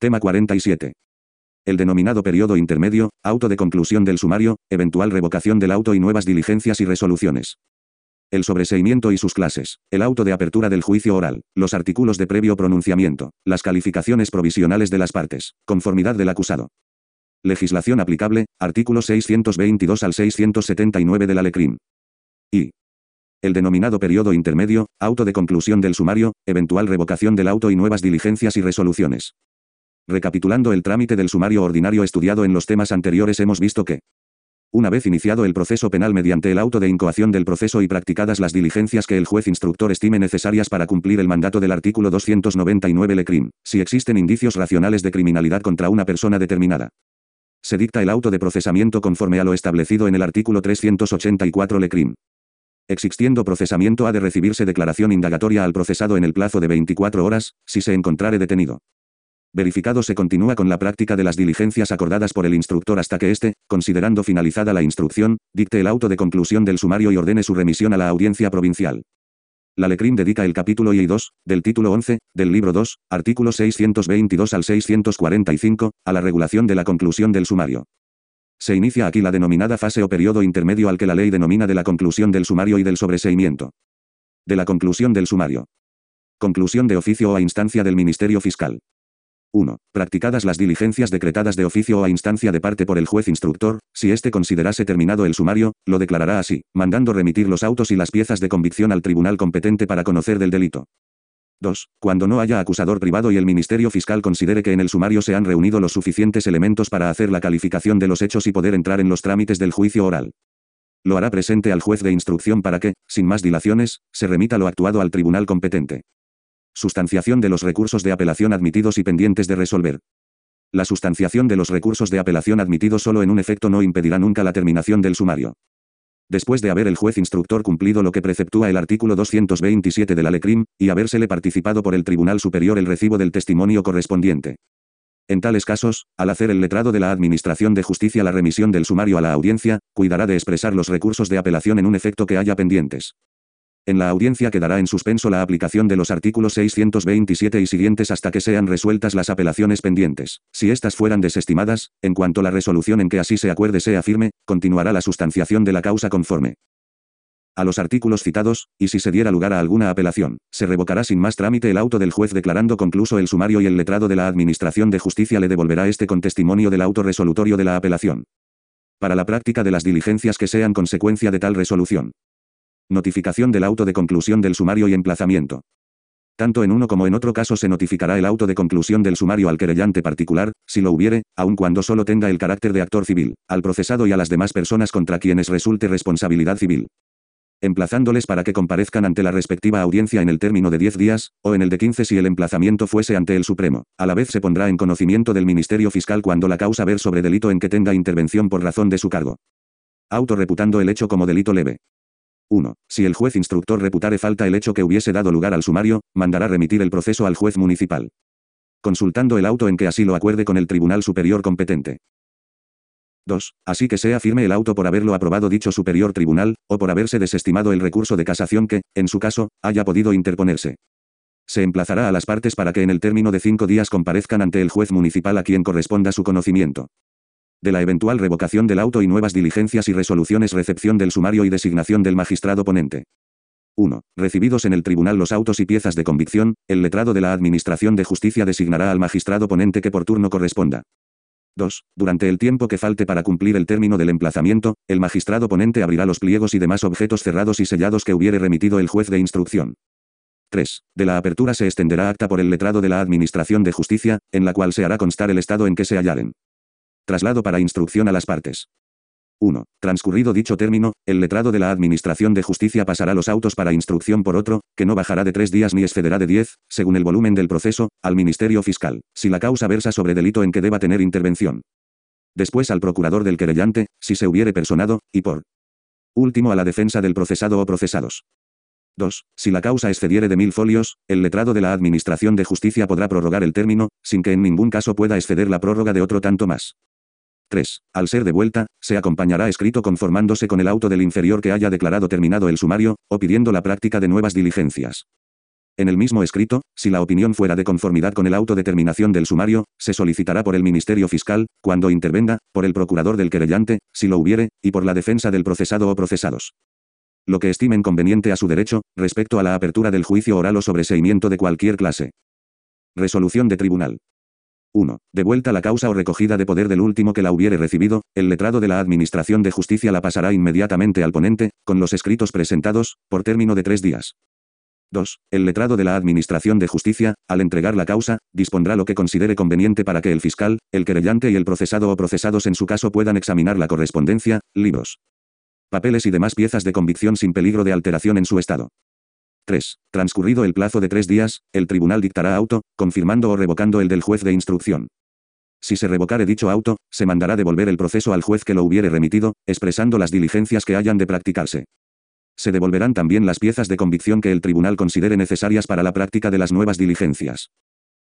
Tema 47. El denominado periodo intermedio, auto de conclusión del sumario, eventual revocación del auto y nuevas diligencias y resoluciones. El sobreseimiento y sus clases. El auto de apertura del juicio oral. Los artículos de previo pronunciamiento. Las calificaciones provisionales de las partes. Conformidad del acusado. Legislación aplicable. Artículos 622 al 679 de la LECRIM. Y. El denominado periodo intermedio, auto de conclusión del sumario, eventual revocación del auto y nuevas diligencias y resoluciones. Recapitulando el trámite del sumario ordinario estudiado en los temas anteriores hemos visto que, una vez iniciado el proceso penal mediante el auto de incoación del proceso y practicadas las diligencias que el juez instructor estime necesarias para cumplir el mandato del artículo 299 LECRIM, si existen indicios racionales de criminalidad contra una persona determinada. Se dicta el auto de procesamiento conforme a lo establecido en el artículo 384 LECRIM. Existiendo procesamiento ha de recibirse declaración indagatoria al procesado en el plazo de 24 horas, si se encontrare detenido. Verificado se continúa con la práctica de las diligencias acordadas por el instructor hasta que éste, considerando finalizada la instrucción, dicte el auto de conclusión del sumario y ordene su remisión a la audiencia provincial. La LECRIM dedica el capítulo y 2, del título 11, del libro 2, artículos 622 al 645, a la regulación de la conclusión del sumario. Se inicia aquí la denominada fase o periodo intermedio al que la ley denomina de la conclusión del sumario y del sobreseimiento. De la conclusión del sumario. Conclusión de oficio o a instancia del Ministerio Fiscal. 1. Practicadas las diligencias decretadas de oficio o a instancia de parte por el juez instructor, si éste considerase terminado el sumario, lo declarará así, mandando remitir los autos y las piezas de convicción al tribunal competente para conocer del delito. 2. Cuando no haya acusador privado y el Ministerio Fiscal considere que en el sumario se han reunido los suficientes elementos para hacer la calificación de los hechos y poder entrar en los trámites del juicio oral. Lo hará presente al juez de instrucción para que, sin más dilaciones, se remita lo actuado al tribunal competente. Sustanciación de los recursos de apelación admitidos y pendientes de resolver. La sustanciación de los recursos de apelación admitidos solo en un efecto no impedirá nunca la terminación del sumario. Después de haber el juez instructor cumplido lo que preceptúa el artículo 227 de la LECRIM, y habérsele participado por el Tribunal Superior el recibo del testimonio correspondiente. En tales casos, al hacer el letrado de la Administración de Justicia la remisión del sumario a la audiencia, cuidará de expresar los recursos de apelación en un efecto que haya pendientes. En la audiencia quedará en suspenso la aplicación de los artículos 627 y siguientes hasta que sean resueltas las apelaciones pendientes. Si éstas fueran desestimadas, en cuanto la resolución en que así se acuerde sea firme, continuará la sustanciación de la causa conforme a los artículos citados, y si se diera lugar a alguna apelación, se revocará sin más trámite el auto del juez declarando concluso el sumario y el letrado de la Administración de Justicia le devolverá este con testimonio del auto resolutorio de la apelación. Para la práctica de las diligencias que sean consecuencia de tal resolución, Notificación del auto de conclusión del sumario y emplazamiento. Tanto en uno como en otro caso se notificará el auto de conclusión del sumario al querellante particular, si lo hubiere, aun cuando solo tenga el carácter de actor civil, al procesado y a las demás personas contra quienes resulte responsabilidad civil. Emplazándoles para que comparezcan ante la respectiva audiencia en el término de 10 días, o en el de 15 si el emplazamiento fuese ante el Supremo. A la vez se pondrá en conocimiento del Ministerio Fiscal cuando la causa ver sobre delito en que tenga intervención por razón de su cargo. Auto reputando el hecho como delito leve. 1. Si el juez instructor reputare falta el hecho que hubiese dado lugar al sumario, mandará remitir el proceso al juez municipal. Consultando el auto en que así lo acuerde con el tribunal superior competente. 2. Así que sea firme el auto por haberlo aprobado dicho superior tribunal, o por haberse desestimado el recurso de casación que, en su caso, haya podido interponerse. Se emplazará a las partes para que en el término de cinco días comparezcan ante el juez municipal a quien corresponda su conocimiento de la eventual revocación del auto y nuevas diligencias y resoluciones recepción del sumario y designación del magistrado ponente. 1. Recibidos en el tribunal los autos y piezas de convicción, el letrado de la Administración de Justicia designará al magistrado ponente que por turno corresponda. 2. Durante el tiempo que falte para cumplir el término del emplazamiento, el magistrado ponente abrirá los pliegos y demás objetos cerrados y sellados que hubiere remitido el juez de instrucción. 3. De la apertura se extenderá acta por el letrado de la Administración de Justicia, en la cual se hará constar el estado en que se hallaren. Traslado para instrucción a las partes. 1. Transcurrido dicho término, el letrado de la Administración de Justicia pasará los autos para instrucción por otro, que no bajará de tres días ni excederá de diez, según el volumen del proceso, al Ministerio Fiscal, si la causa versa sobre delito en que deba tener intervención. Después al procurador del querellante, si se hubiere personado, y por último a la defensa del procesado o procesados. 2. Si la causa excediere de mil folios, el letrado de la Administración de Justicia podrá prorrogar el término, sin que en ningún caso pueda exceder la prórroga de otro tanto más. 3. Al ser de vuelta, se acompañará escrito conformándose con el auto del inferior que haya declarado terminado el sumario, o pidiendo la práctica de nuevas diligencias. En el mismo escrito, si la opinión fuera de conformidad con el auto de del sumario, se solicitará por el Ministerio Fiscal, cuando intervenga, por el procurador del querellante, si lo hubiere, y por la defensa del procesado o procesados. Lo que estimen conveniente a su derecho, respecto a la apertura del juicio oral o sobreseimiento de cualquier clase. Resolución de tribunal. 1. Devuelta la causa o recogida de poder del último que la hubiere recibido, el letrado de la Administración de Justicia la pasará inmediatamente al ponente, con los escritos presentados, por término de tres días. 2. El letrado de la Administración de Justicia, al entregar la causa, dispondrá lo que considere conveniente para que el fiscal, el querellante y el procesado o procesados en su caso puedan examinar la correspondencia, libros, papeles y demás piezas de convicción sin peligro de alteración en su estado. 3. Transcurrido el plazo de tres días, el tribunal dictará auto, confirmando o revocando el del juez de instrucción. Si se revocare dicho auto, se mandará devolver el proceso al juez que lo hubiere remitido, expresando las diligencias que hayan de practicarse se devolverán también las piezas de convicción que el tribunal considere necesarias para la práctica de las nuevas diligencias.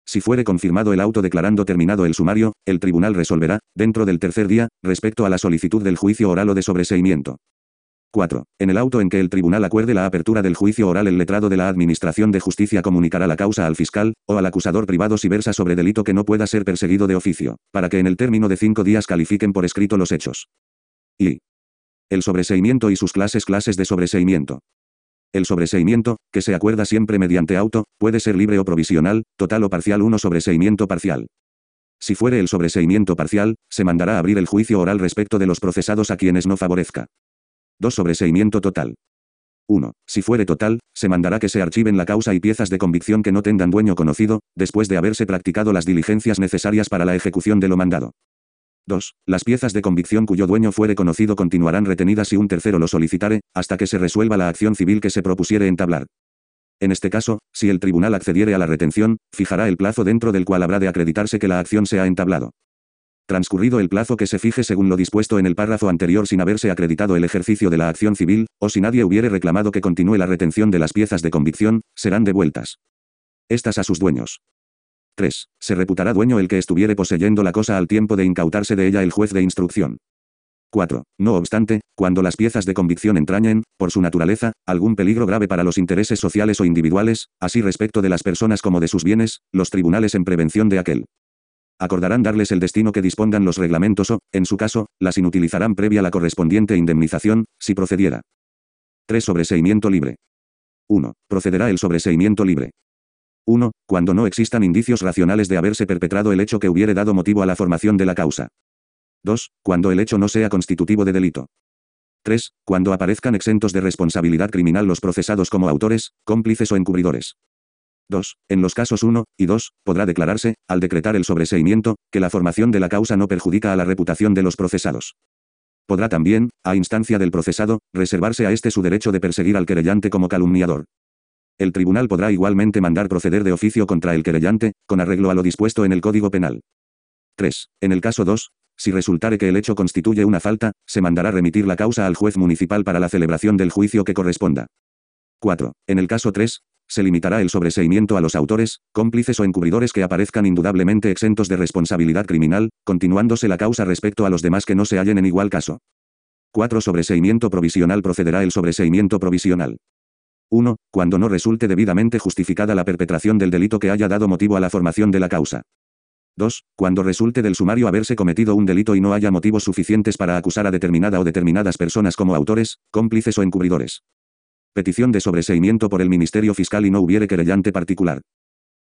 Si fuere confirmado el auto declarando terminado el sumario, el tribunal resolverá, dentro del tercer día, respecto a la solicitud del juicio oral o de sobreseimiento. 4. En el auto en que el tribunal acuerde la apertura del juicio oral el letrado de la Administración de Justicia comunicará la causa al fiscal, o al acusador privado si versa sobre delito que no pueda ser perseguido de oficio, para que en el término de cinco días califiquen por escrito los hechos. Y el sobreseimiento y sus clases clases de sobreseimiento. El sobreseimiento, que se acuerda siempre mediante auto, puede ser libre o provisional, total o parcial 1 sobreseimiento parcial. Si fuere el sobreseimiento parcial, se mandará abrir el juicio oral respecto de los procesados a quienes no favorezca. 2 sobreseimiento total. 1. Si fuere total, se mandará que se archiven la causa y piezas de convicción que no tengan dueño conocido, después de haberse practicado las diligencias necesarias para la ejecución de lo mandado. 2. Las piezas de convicción cuyo dueño fuere conocido continuarán retenidas si un tercero lo solicitare, hasta que se resuelva la acción civil que se propusiere entablar. En este caso, si el tribunal accediere a la retención, fijará el plazo dentro del cual habrá de acreditarse que la acción se ha entablado. Transcurrido el plazo que se fije según lo dispuesto en el párrafo anterior sin haberse acreditado el ejercicio de la acción civil, o si nadie hubiere reclamado que continúe la retención de las piezas de convicción, serán devueltas. Estas a sus dueños. 3. Se reputará dueño el que estuviere poseyendo la cosa al tiempo de incautarse de ella el juez de instrucción. 4. No obstante, cuando las piezas de convicción entrañen, por su naturaleza, algún peligro grave para los intereses sociales o individuales, así respecto de las personas como de sus bienes, los tribunales en prevención de aquel. Acordarán darles el destino que dispongan los reglamentos o, en su caso, las inutilizarán previa la correspondiente indemnización, si procediera. 3. Sobreseimiento libre. 1. Procederá el sobreseimiento libre. 1. Cuando no existan indicios racionales de haberse perpetrado el hecho que hubiere dado motivo a la formación de la causa. 2. Cuando el hecho no sea constitutivo de delito. 3. Cuando aparezcan exentos de responsabilidad criminal los procesados como autores, cómplices o encubridores. 2. En los casos 1 y 2, podrá declararse, al decretar el sobreseimiento, que la formación de la causa no perjudica a la reputación de los procesados. Podrá también, a instancia del procesado, reservarse a este su derecho de perseguir al querellante como calumniador. El tribunal podrá igualmente mandar proceder de oficio contra el querellante, con arreglo a lo dispuesto en el Código Penal. 3. En el caso 2, si resultare que el hecho constituye una falta, se mandará remitir la causa al juez municipal para la celebración del juicio que corresponda. 4. En el caso 3, se limitará el sobreseimiento a los autores, cómplices o encubridores que aparezcan indudablemente exentos de responsabilidad criminal, continuándose la causa respecto a los demás que no se hallen en igual caso. 4. Sobreseimiento provisional procederá el sobreseimiento provisional. 1. Cuando no resulte debidamente justificada la perpetración del delito que haya dado motivo a la formación de la causa. 2. Cuando resulte del sumario haberse cometido un delito y no haya motivos suficientes para acusar a determinada o determinadas personas como autores, cómplices o encubridores. Petición de sobreseimiento por el Ministerio Fiscal y no hubiere querellante particular.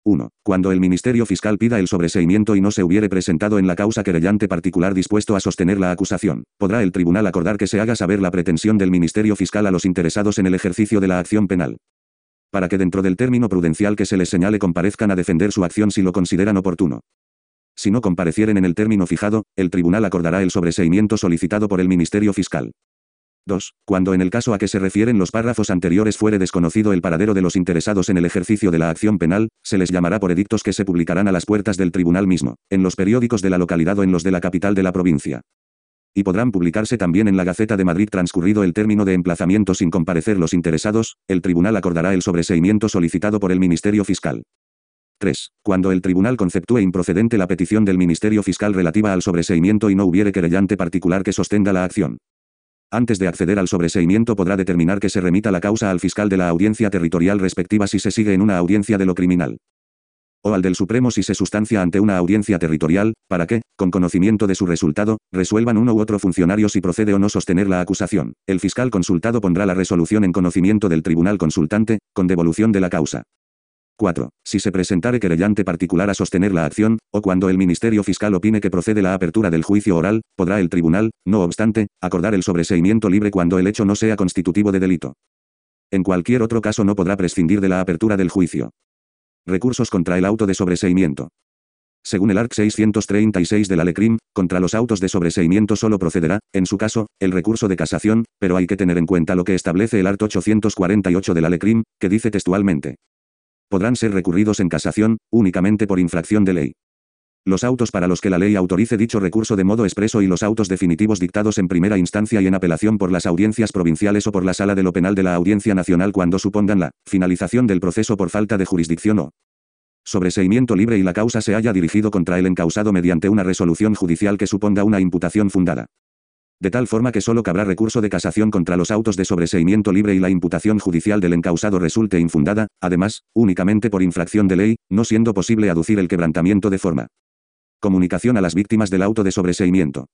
1. Cuando el Ministerio Fiscal pida el sobreseimiento y no se hubiere presentado en la causa querellante particular dispuesto a sostener la acusación, podrá el tribunal acordar que se haga saber la pretensión del Ministerio Fiscal a los interesados en el ejercicio de la acción penal. Para que dentro del término prudencial que se les señale comparezcan a defender su acción si lo consideran oportuno. Si no comparecieren en el término fijado, el tribunal acordará el sobreseimiento solicitado por el Ministerio Fiscal. 2. Cuando en el caso a que se refieren los párrafos anteriores fuere desconocido el paradero de los interesados en el ejercicio de la acción penal, se les llamará por edictos que se publicarán a las puertas del tribunal mismo, en los periódicos de la localidad o en los de la capital de la provincia. Y podrán publicarse también en la Gaceta de Madrid transcurrido el término de emplazamiento sin comparecer los interesados, el tribunal acordará el sobreseimiento solicitado por el Ministerio Fiscal. 3. Cuando el tribunal conceptúe improcedente la petición del Ministerio Fiscal relativa al sobreseimiento y no hubiere querellante particular que sostenga la acción Antes de acceder al sobreseimiento podrá determinar que se remita la causa al fiscal de la audiencia territorial respectiva si se sigue en una audiencia de lo criminal o al del Supremo si se sustancia ante una audiencia territorial, para que, con conocimiento de su resultado, resuelvan uno u otro funcionario si procede o no sostener la acusación. El fiscal consultado pondrá la resolución en conocimiento del tribunal consultante, con devolución de la causa. 4. Si se presentare querellante particular a sostener la acción, o cuando el Ministerio Fiscal opine que procede la apertura del juicio oral, podrá el tribunal, no obstante, acordar el sobreseimiento libre cuando el hecho no sea constitutivo de delito. En cualquier otro caso no podrá prescindir de la apertura del juicio. Recursos contra el auto de sobreseimiento. Según el ARC 636 de la LECRIM, contra los autos de sobreseimiento solo procederá, en su caso, el recurso de casación, pero hay que tener en cuenta lo que establece el ART 848 de la LECRIM, que dice textualmente. Podrán ser recurridos en casación, únicamente por infracción de ley. Los autos para los que la ley autorice dicho recurso de modo expreso y los autos definitivos dictados en primera instancia y en apelación por las audiencias provinciales o por la sala de lo penal de la Audiencia Nacional cuando supongan la finalización del proceso por falta de jurisdicción o sobreseimiento libre y la causa se haya dirigido contra el encausado mediante una resolución judicial que suponga una imputación fundada. De tal forma que solo cabrá recurso de casación contra los autos de sobreseimiento libre y la imputación judicial del encausado resulte infundada, además, únicamente por infracción de ley, no siendo posible aducir el quebrantamiento de forma. Comunicación a las víctimas del auto de sobreseimiento.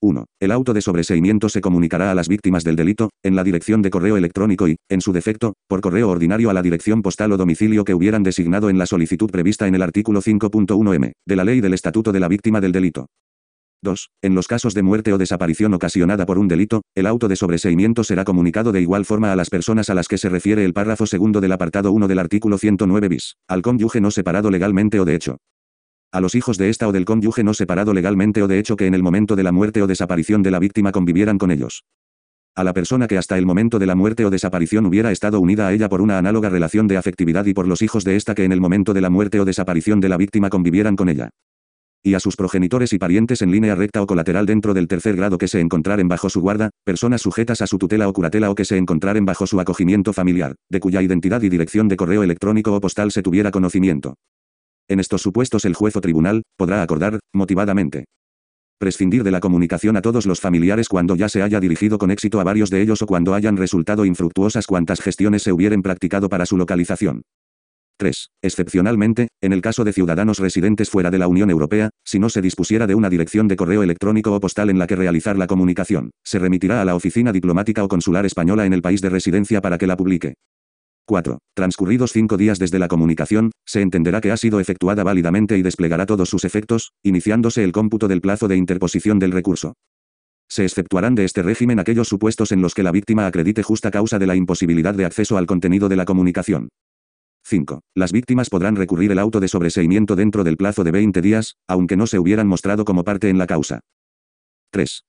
1. El auto de sobreseimiento se comunicará a las víctimas del delito, en la dirección de correo electrónico y, en su defecto, por correo ordinario a la dirección postal o domicilio que hubieran designado en la solicitud prevista en el artículo 5.1m, de la Ley del Estatuto de la Víctima del Delito. 2. En los casos de muerte o desaparición ocasionada por un delito, el auto de sobreseimiento será comunicado de igual forma a las personas a las que se refiere el párrafo segundo del apartado 1 del artículo 109 bis, al cónyuge no separado legalmente o de hecho, a los hijos de esta o del cónyuge no separado legalmente o de hecho que en el momento de la muerte o desaparición de la víctima convivieran con ellos. A la persona que hasta el momento de la muerte o desaparición hubiera estado unida a ella por una análoga relación de afectividad y por los hijos de esta que en el momento de la muerte o desaparición de la víctima convivieran con ella. Y a sus progenitores y parientes en línea recta o colateral dentro del tercer grado que se encontraren bajo su guarda, personas sujetas a su tutela o curatela o que se encontraren bajo su acogimiento familiar, de cuya identidad y dirección de correo electrónico o postal se tuviera conocimiento. En estos supuestos el juez o tribunal, podrá acordar, motivadamente, prescindir de la comunicación a todos los familiares cuando ya se haya dirigido con éxito a varios de ellos o cuando hayan resultado infructuosas cuantas gestiones se hubieran practicado para su localización. 3. Excepcionalmente, en el caso de ciudadanos residentes fuera de la Unión Europea, si no se dispusiera de una dirección de correo electrónico o postal en la que realizar la comunicación, se remitirá a la oficina diplomática o consular española en el país de residencia para que la publique. 4. Transcurridos cinco días desde la comunicación, se entenderá que ha sido efectuada válidamente y desplegará todos sus efectos, iniciándose el cómputo del plazo de interposición del recurso. Se exceptuarán de este régimen aquellos supuestos en los que la víctima acredite justa causa de la imposibilidad de acceso al contenido de la comunicación. 5. Las víctimas podrán recurrir el auto de sobreseimiento dentro del plazo de 20 días, aunque no se hubieran mostrado como parte en la causa. 3.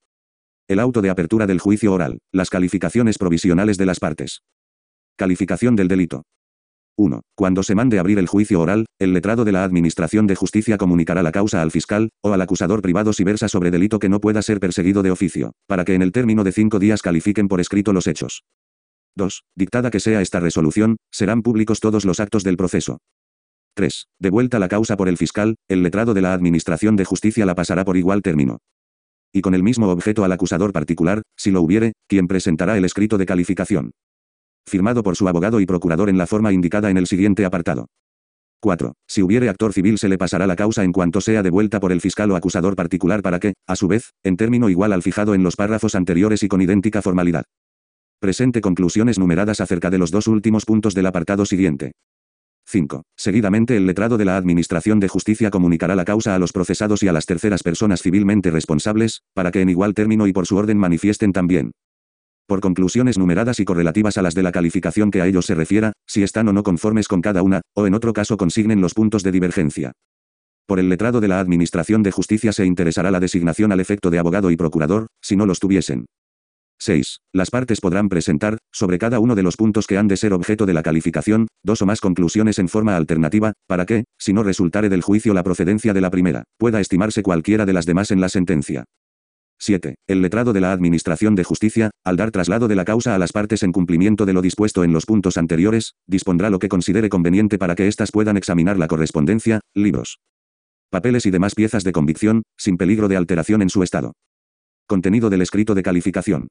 El auto de apertura del juicio oral. Las calificaciones provisionales de las partes. Calificación del delito. 1. Cuando se mande abrir el juicio oral, el letrado de la Administración de Justicia comunicará la causa al fiscal, o al acusador privado si versa sobre delito que no pueda ser perseguido de oficio, para que en el término de cinco días califiquen por escrito los hechos. 2. Dictada que sea esta resolución, serán públicos todos los actos del proceso. 3. Devuelta la causa por el fiscal, el letrado de la Administración de Justicia la pasará por igual término. Y con el mismo objeto al acusador particular, si lo hubiere, quien presentará el escrito de calificación firmado por su abogado y procurador en la forma indicada en el siguiente apartado. 4. Si hubiere actor civil se le pasará la causa en cuanto sea devuelta por el fiscal o acusador particular para que, a su vez, en término igual al fijado en los párrafos anteriores y con idéntica formalidad. Presente conclusiones numeradas acerca de los dos últimos puntos del apartado siguiente. 5. Seguidamente el letrado de la Administración de Justicia comunicará la causa a los procesados y a las terceras personas civilmente responsables, para que en igual término y por su orden manifiesten también, por conclusiones numeradas y correlativas a las de la calificación que a ellos se refiera, si están o no conformes con cada una, o en otro caso consignen los puntos de divergencia. Por el letrado de la Administración de Justicia se interesará la designación al efecto de abogado y procurador, si no los tuviesen. 6. Las partes podrán presentar, sobre cada uno de los puntos que han de ser objeto de la calificación, dos o más conclusiones en forma alternativa, para que, si no resultare del juicio la procedencia de la primera, pueda estimarse cualquiera de las demás en la sentencia. 7. El letrado de la Administración de Justicia, al dar traslado de la causa a las partes en cumplimiento de lo dispuesto en los puntos anteriores, dispondrá lo que considere conveniente para que éstas puedan examinar la correspondencia, libros, papeles y demás piezas de convicción, sin peligro de alteración en su estado. Contenido del escrito de calificación.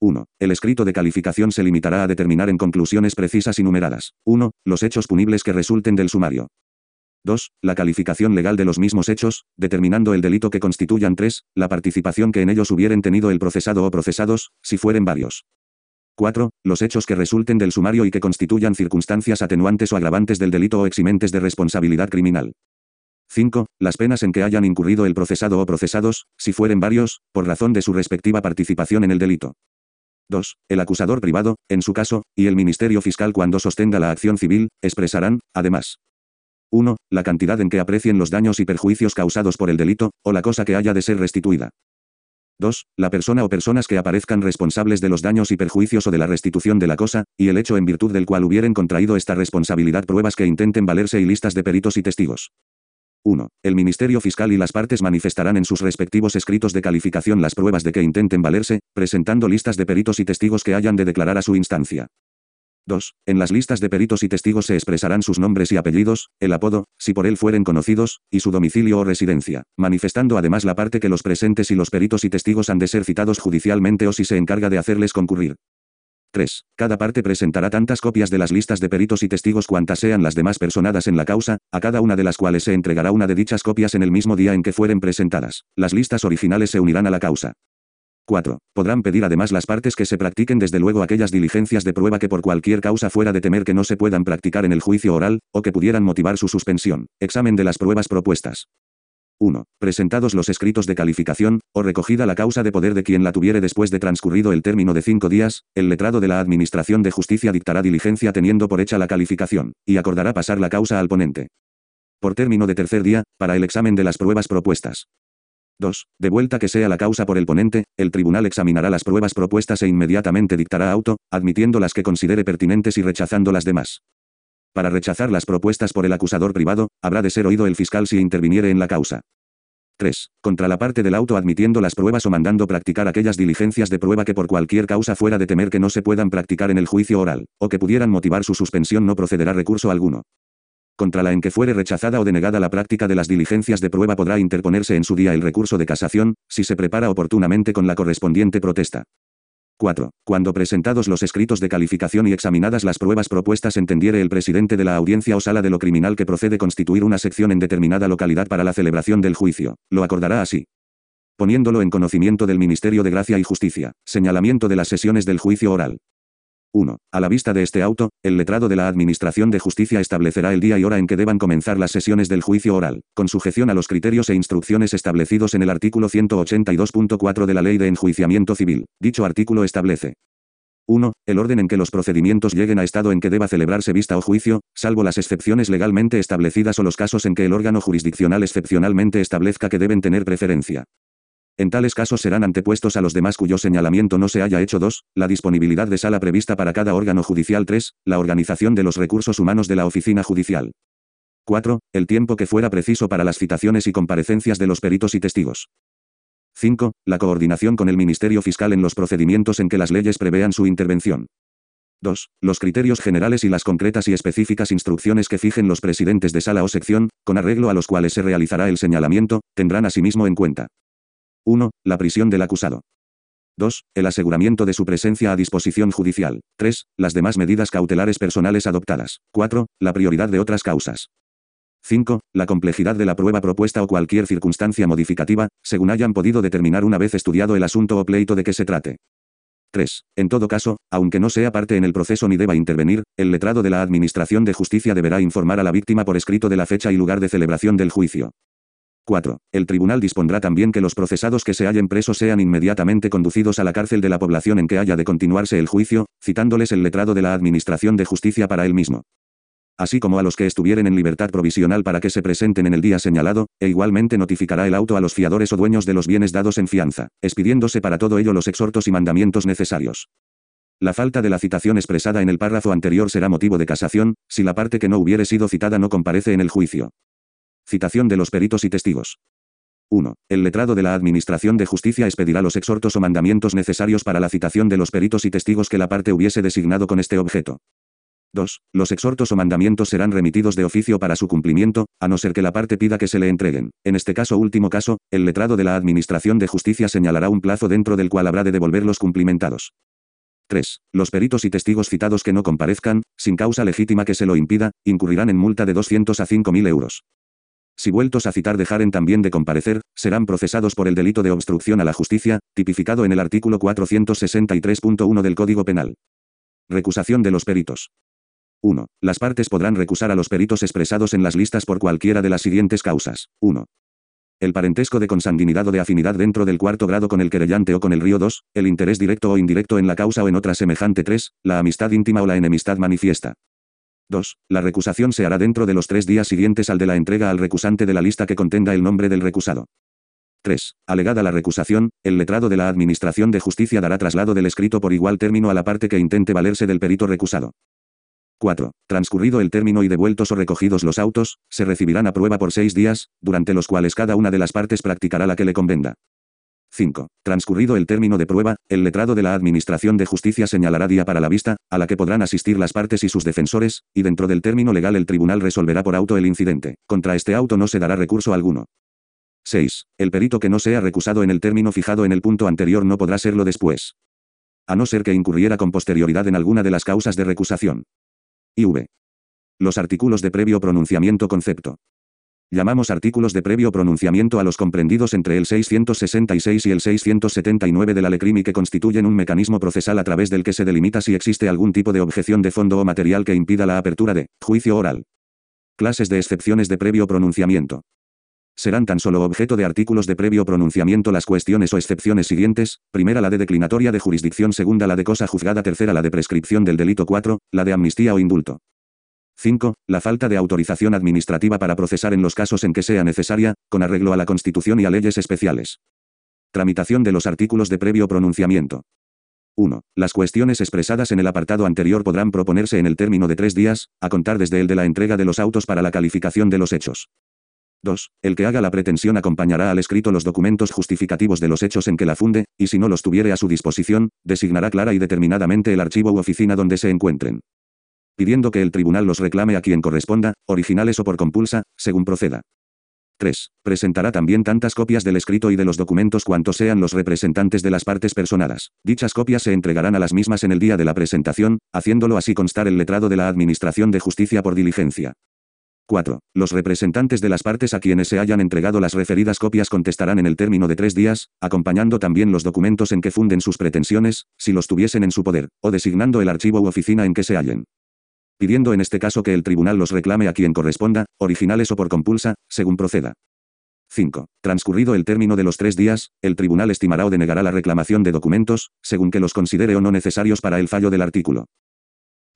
1. El escrito de calificación se limitará a determinar en conclusiones precisas y numeradas. 1. Los hechos punibles que resulten del sumario. 2. La calificación legal de los mismos hechos, determinando el delito que constituyan 3. La participación que en ellos hubieren tenido el procesado o procesados, si fueren varios. 4. Los hechos que resulten del sumario y que constituyan circunstancias atenuantes o agravantes del delito o eximentes de responsabilidad criminal. 5. Las penas en que hayan incurrido el procesado o procesados, si fueren varios, por razón de su respectiva participación en el delito. 2. El acusador privado, en su caso, y el Ministerio Fiscal cuando sostenga la acción civil, expresarán, además. 1. La cantidad en que aprecien los daños y perjuicios causados por el delito, o la cosa que haya de ser restituida. 2. La persona o personas que aparezcan responsables de los daños y perjuicios o de la restitución de la cosa, y el hecho en virtud del cual hubieren contraído esta responsabilidad pruebas que intenten valerse y listas de peritos y testigos. 1. El Ministerio Fiscal y las partes manifestarán en sus respectivos escritos de calificación las pruebas de que intenten valerse, presentando listas de peritos y testigos que hayan de declarar a su instancia. 2. En las listas de peritos y testigos se expresarán sus nombres y apellidos, el apodo, si por él fueren conocidos, y su domicilio o residencia, manifestando además la parte que los presentes y los peritos y testigos han de ser citados judicialmente o si se encarga de hacerles concurrir. 3. Cada parte presentará tantas copias de las listas de peritos y testigos cuantas sean las demás personadas en la causa, a cada una de las cuales se entregará una de dichas copias en el mismo día en que fueren presentadas. Las listas originales se unirán a la causa. 4. Podrán pedir además las partes que se practiquen desde luego aquellas diligencias de prueba que por cualquier causa fuera de temer que no se puedan practicar en el juicio oral, o que pudieran motivar su suspensión. Examen de las pruebas propuestas. 1. Presentados los escritos de calificación, o recogida la causa de poder de quien la tuviere después de transcurrido el término de cinco días, el letrado de la Administración de Justicia dictará diligencia teniendo por hecha la calificación, y acordará pasar la causa al ponente. Por término de tercer día, para el examen de las pruebas propuestas. 2. De vuelta que sea la causa por el ponente, el tribunal examinará las pruebas propuestas e inmediatamente dictará auto, admitiendo las que considere pertinentes y rechazando las demás. Para rechazar las propuestas por el acusador privado, habrá de ser oído el fiscal si interviniere en la causa. 3. Contra la parte del auto admitiendo las pruebas o mandando practicar aquellas diligencias de prueba que por cualquier causa fuera de temer que no se puedan practicar en el juicio oral, o que pudieran motivar su suspensión no procederá recurso alguno. Contra la en que fuere rechazada o denegada la práctica de las diligencias de prueba podrá interponerse en su día el recurso de casación, si se prepara oportunamente con la correspondiente protesta. 4. Cuando presentados los escritos de calificación y examinadas las pruebas propuestas entendiere el presidente de la audiencia o sala de lo criminal que procede constituir una sección en determinada localidad para la celebración del juicio, lo acordará así. Poniéndolo en conocimiento del Ministerio de Gracia y Justicia. Señalamiento de las sesiones del juicio oral. 1. A la vista de este auto, el letrado de la Administración de Justicia establecerá el día y hora en que deban comenzar las sesiones del juicio oral, con sujeción a los criterios e instrucciones establecidos en el artículo 182.4 de la Ley de Enjuiciamiento Civil. Dicho artículo establece 1. El orden en que los procedimientos lleguen a estado en que deba celebrarse vista o juicio, salvo las excepciones legalmente establecidas o los casos en que el órgano jurisdiccional excepcionalmente establezca que deben tener preferencia. En tales casos serán antepuestos a los demás cuyo señalamiento no se haya hecho 2. La disponibilidad de sala prevista para cada órgano judicial 3. La organización de los recursos humanos de la oficina judicial. 4. El tiempo que fuera preciso para las citaciones y comparecencias de los peritos y testigos. 5. La coordinación con el Ministerio Fiscal en los procedimientos en que las leyes prevean su intervención. 2. Los criterios generales y las concretas y específicas instrucciones que fijen los presidentes de sala o sección, con arreglo a los cuales se realizará el señalamiento, tendrán asimismo en cuenta 1. La prisión del acusado. 2. El aseguramiento de su presencia a disposición judicial. 3. Las demás medidas cautelares personales adoptadas. 4. La prioridad de otras causas. 5. La complejidad de la prueba propuesta o cualquier circunstancia modificativa, según hayan podido determinar una vez estudiado el asunto o pleito de que se trate. 3. En todo caso, aunque no sea parte en el proceso ni deba intervenir, el letrado de la Administración de Justicia deberá informar a la víctima por escrito de la fecha y lugar de celebración del juicio. 4. El tribunal dispondrá también que los procesados que se hallen presos sean inmediatamente conducidos a la cárcel de la población en que haya de continuarse el juicio, citándoles el letrado de la Administración de Justicia para él mismo. Así como a los que estuvieren en libertad provisional para que se presenten en el día señalado, e igualmente notificará el auto a los fiadores o dueños de los bienes dados en fianza, expidiéndose para todo ello los exhortos y mandamientos necesarios. La falta de la citación expresada en el párrafo anterior será motivo de casación, si la parte que no hubiere sido citada no comparece en el juicio. Citación de los peritos y testigos. 1. El letrado de la Administración de Justicia expedirá los exhortos o mandamientos necesarios para la citación de los peritos y testigos que la parte hubiese designado con este objeto. 2. Los exhortos o mandamientos serán remitidos de oficio para su cumplimiento, a no ser que la parte pida que se le entreguen. En este caso último caso, el letrado de la Administración de Justicia señalará un plazo dentro del cual habrá de devolverlos cumplimentados. 3. Los peritos y testigos citados que no comparezcan, sin causa legítima que se lo impida, incurrirán en multa de 200 a 5.000 euros. Si vueltos a citar dejaren también de comparecer, serán procesados por el delito de obstrucción a la justicia, tipificado en el artículo 463.1 del Código Penal. Recusación de los peritos. 1. Las partes podrán recusar a los peritos expresados en las listas por cualquiera de las siguientes causas. 1. El parentesco de consanguinidad o de afinidad dentro del cuarto grado con el querellante o con el río 2, el interés directo o indirecto en la causa o en otra semejante 3, la amistad íntima o la enemistad manifiesta. 2. La recusación se hará dentro de los tres días siguientes al de la entrega al recusante de la lista que contenga el nombre del recusado. 3. Alegada la recusación, el letrado de la Administración de Justicia dará traslado del escrito por igual término a la parte que intente valerse del perito recusado. 4. Transcurrido el término y devueltos o recogidos los autos, se recibirán a prueba por seis días, durante los cuales cada una de las partes practicará la que le convenga. 5. Transcurrido el término de prueba, el letrado de la Administración de Justicia señalará día para la vista, a la que podrán asistir las partes y sus defensores, y dentro del término legal el tribunal resolverá por auto el incidente. Contra este auto no se dará recurso alguno. 6. El perito que no sea recusado en el término fijado en el punto anterior no podrá serlo después. A no ser que incurriera con posterioridad en alguna de las causas de recusación. IV. Los artículos de previo pronunciamiento concepto. Llamamos artículos de previo pronunciamiento a los comprendidos entre el 666 y el 679 de la LECRIM y que constituyen un mecanismo procesal a través del que se delimita si existe algún tipo de objeción de fondo o material que impida la apertura de juicio oral. Clases de excepciones de previo pronunciamiento. Serán tan solo objeto de artículos de previo pronunciamiento las cuestiones o excepciones siguientes, primera la de declinatoria de jurisdicción, segunda la de cosa juzgada, tercera la de prescripción del delito 4, la de amnistía o indulto. 5. La falta de autorización administrativa para procesar en los casos en que sea necesaria, con arreglo a la Constitución y a leyes especiales. Tramitación de los artículos de previo pronunciamiento. 1. Las cuestiones expresadas en el apartado anterior podrán proponerse en el término de tres días, a contar desde el de la entrega de los autos para la calificación de los hechos. 2. El que haga la pretensión acompañará al escrito los documentos justificativos de los hechos en que la funde, y si no los tuviere a su disposición, designará clara y determinadamente el archivo u oficina donde se encuentren pidiendo que el tribunal los reclame a quien corresponda, originales o por compulsa, según proceda. 3. Presentará también tantas copias del escrito y de los documentos cuantos sean los representantes de las partes personadas. Dichas copias se entregarán a las mismas en el día de la presentación, haciéndolo así constar el letrado de la Administración de Justicia por diligencia. 4. Los representantes de las partes a quienes se hayan entregado las referidas copias contestarán en el término de tres días, acompañando también los documentos en que funden sus pretensiones, si los tuviesen en su poder, o designando el archivo u oficina en que se hallen pidiendo en este caso que el tribunal los reclame a quien corresponda, originales o por compulsa, según proceda. 5. Transcurrido el término de los tres días, el tribunal estimará o denegará la reclamación de documentos, según que los considere o no necesarios para el fallo del artículo.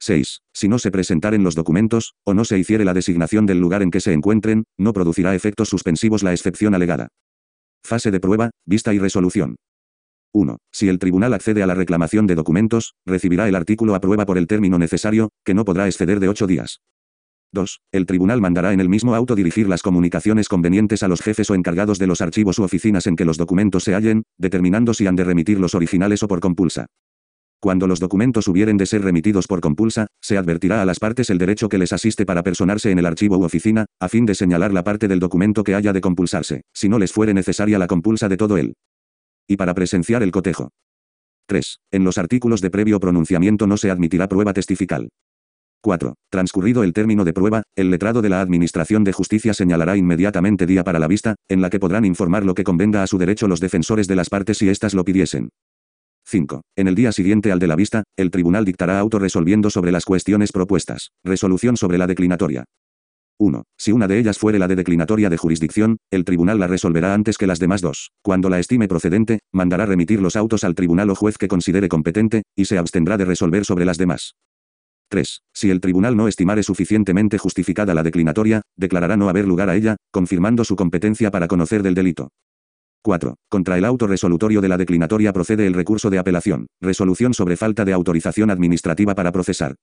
6. Si no se presentaren los documentos, o no se hiciere la designación del lugar en que se encuentren, no producirá efectos suspensivos la excepción alegada. Fase de prueba, vista y resolución. 1. Si el tribunal accede a la reclamación de documentos, recibirá el artículo a prueba por el término necesario, que no podrá exceder de ocho días. 2. El tribunal mandará en el mismo auto dirigir las comunicaciones convenientes a los jefes o encargados de los archivos u oficinas en que los documentos se hallen, determinando si han de remitir los originales o por compulsa. Cuando los documentos hubieren de ser remitidos por compulsa, se advertirá a las partes el derecho que les asiste para personarse en el archivo u oficina, a fin de señalar la parte del documento que haya de compulsarse, si no les fuere necesaria la compulsa de todo él y para presenciar el cotejo. 3. En los artículos de previo pronunciamiento no se admitirá prueba testifical. 4. Transcurrido el término de prueba, el letrado de la Administración de Justicia señalará inmediatamente día para la vista, en la que podrán informar lo que convenga a su derecho los defensores de las partes si éstas lo pidiesen. 5. En el día siguiente al de la vista, el tribunal dictará auto resolviendo sobre las cuestiones propuestas. Resolución sobre la declinatoria. 1. Si una de ellas fuere la de declinatoria de jurisdicción, el tribunal la resolverá antes que las demás dos. Cuando la estime procedente, mandará remitir los autos al tribunal o juez que considere competente, y se abstendrá de resolver sobre las demás. 3. Si el tribunal no estimare suficientemente justificada la declinatoria, declarará no haber lugar a ella, confirmando su competencia para conocer del delito. 4. Contra el auto resolutorio de la declinatoria procede el recurso de apelación. Resolución sobre falta de autorización administrativa para procesar.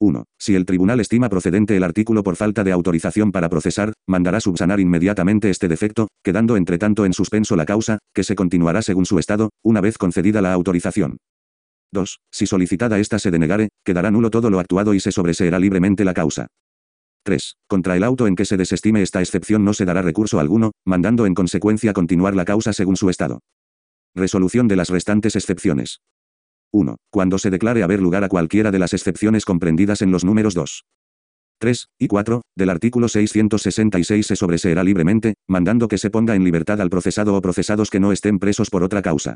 1. Si el tribunal estima procedente el artículo por falta de autorización para procesar, mandará subsanar inmediatamente este defecto, quedando entre tanto en suspenso la causa, que se continuará según su estado, una vez concedida la autorización. 2. Si solicitada ésta se denegare, quedará nulo todo lo actuado y se sobreseerá libremente la causa. 3. Contra el auto en que se desestime esta excepción no se dará recurso alguno, mandando en consecuencia continuar la causa según su estado. Resolución de las restantes excepciones. 1. Cuando se declare haber lugar a cualquiera de las excepciones comprendidas en los números 2. 3 y 4 del artículo 666 se sobreseerá libremente, mandando que se ponga en libertad al procesado o procesados que no estén presos por otra causa.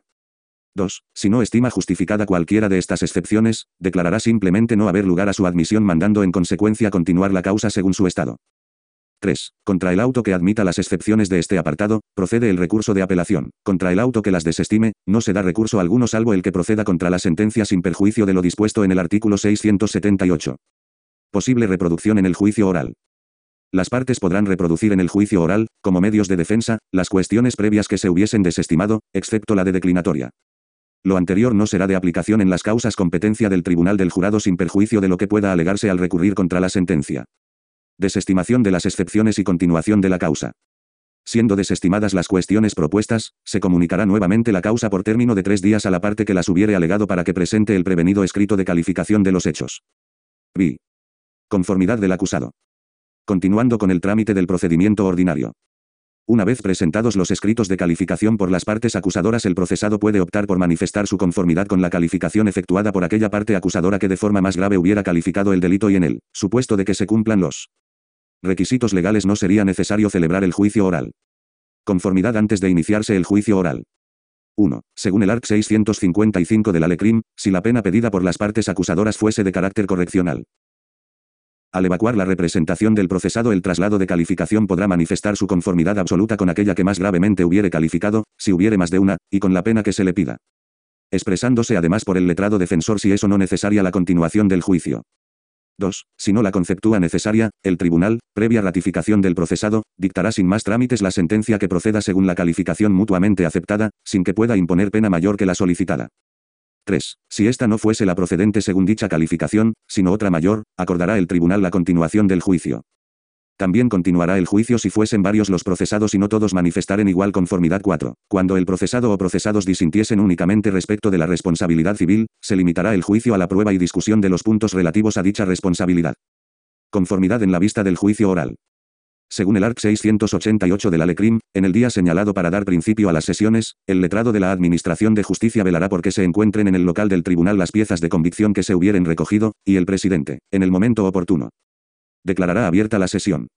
2. Si no estima justificada cualquiera de estas excepciones, declarará simplemente no haber lugar a su admisión mandando en consecuencia continuar la causa según su estado. 3. Contra el auto que admita las excepciones de este apartado, procede el recurso de apelación. Contra el auto que las desestime, no se da recurso alguno salvo el que proceda contra la sentencia sin perjuicio de lo dispuesto en el artículo 678. Posible reproducción en el juicio oral. Las partes podrán reproducir en el juicio oral, como medios de defensa, las cuestiones previas que se hubiesen desestimado, excepto la de declinatoria. Lo anterior no será de aplicación en las causas competencia del tribunal del jurado sin perjuicio de lo que pueda alegarse al recurrir contra la sentencia. Desestimación de las excepciones y continuación de la causa. Siendo desestimadas las cuestiones propuestas, se comunicará nuevamente la causa por término de tres días a la parte que las hubiere alegado para que presente el prevenido escrito de calificación de los hechos. B. Conformidad del acusado. Continuando con el trámite del procedimiento ordinario. Una vez presentados los escritos de calificación por las partes acusadoras el procesado puede optar por manifestar su conformidad con la calificación efectuada por aquella parte acusadora que de forma más grave hubiera calificado el delito y en el supuesto de que se cumplan los requisitos legales no sería necesario celebrar el juicio oral. Conformidad antes de iniciarse el juicio oral. 1. Según el ARC 655 de la LECRIM, si la pena pedida por las partes acusadoras fuese de carácter correccional, al evacuar la representación del procesado el traslado de calificación podrá manifestar su conformidad absoluta con aquella que más gravemente hubiere calificado, si hubiere más de una, y con la pena que se le pida. Expresándose además por el letrado defensor si eso no necesaria la continuación del juicio. 2. Si no la conceptúa necesaria, el tribunal, previa ratificación del procesado, dictará sin más trámites la sentencia que proceda según la calificación mutuamente aceptada, sin que pueda imponer pena mayor que la solicitada. 3. Si esta no fuese la procedente según dicha calificación, sino otra mayor, acordará el tribunal la continuación del juicio. También continuará el juicio si fuesen varios los procesados y no todos manifestaren igual conformidad 4. Cuando el procesado o procesados disintiesen únicamente respecto de la responsabilidad civil, se limitará el juicio a la prueba y discusión de los puntos relativos a dicha responsabilidad. Conformidad en la vista del juicio oral. Según el ARC 688 de la LECRIM, en el día señalado para dar principio a las sesiones, el letrado de la Administración de Justicia velará porque se encuentren en el local del tribunal las piezas de convicción que se hubieren recogido, y el presidente, en el momento oportuno, declarará abierta la sesión.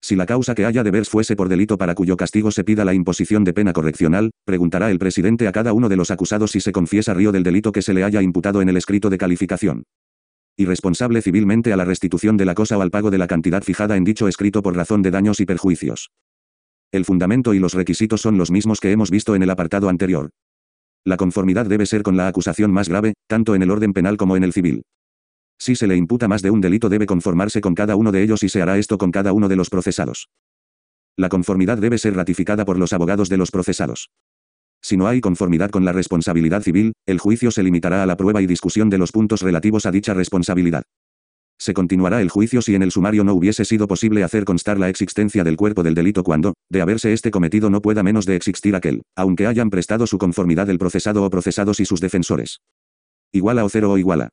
Si la causa que haya de ver fuese por delito para cuyo castigo se pida la imposición de pena correccional, preguntará el presidente a cada uno de los acusados si se confiesa río del delito que se le haya imputado en el escrito de calificación y responsable civilmente a la restitución de la cosa o al pago de la cantidad fijada en dicho escrito por razón de daños y perjuicios. El fundamento y los requisitos son los mismos que hemos visto en el apartado anterior. La conformidad debe ser con la acusación más grave, tanto en el orden penal como en el civil. Si se le imputa más de un delito debe conformarse con cada uno de ellos y se hará esto con cada uno de los procesados. La conformidad debe ser ratificada por los abogados de los procesados. Si no hay conformidad con la responsabilidad civil, el juicio se limitará a la prueba y discusión de los puntos relativos a dicha responsabilidad. Se continuará el juicio si en el sumario no hubiese sido posible hacer constar la existencia del cuerpo del delito cuando, de haberse este cometido no pueda menos de existir aquel, aunque hayan prestado su conformidad el procesado o procesados y sus defensores. Iguala o cero o iguala.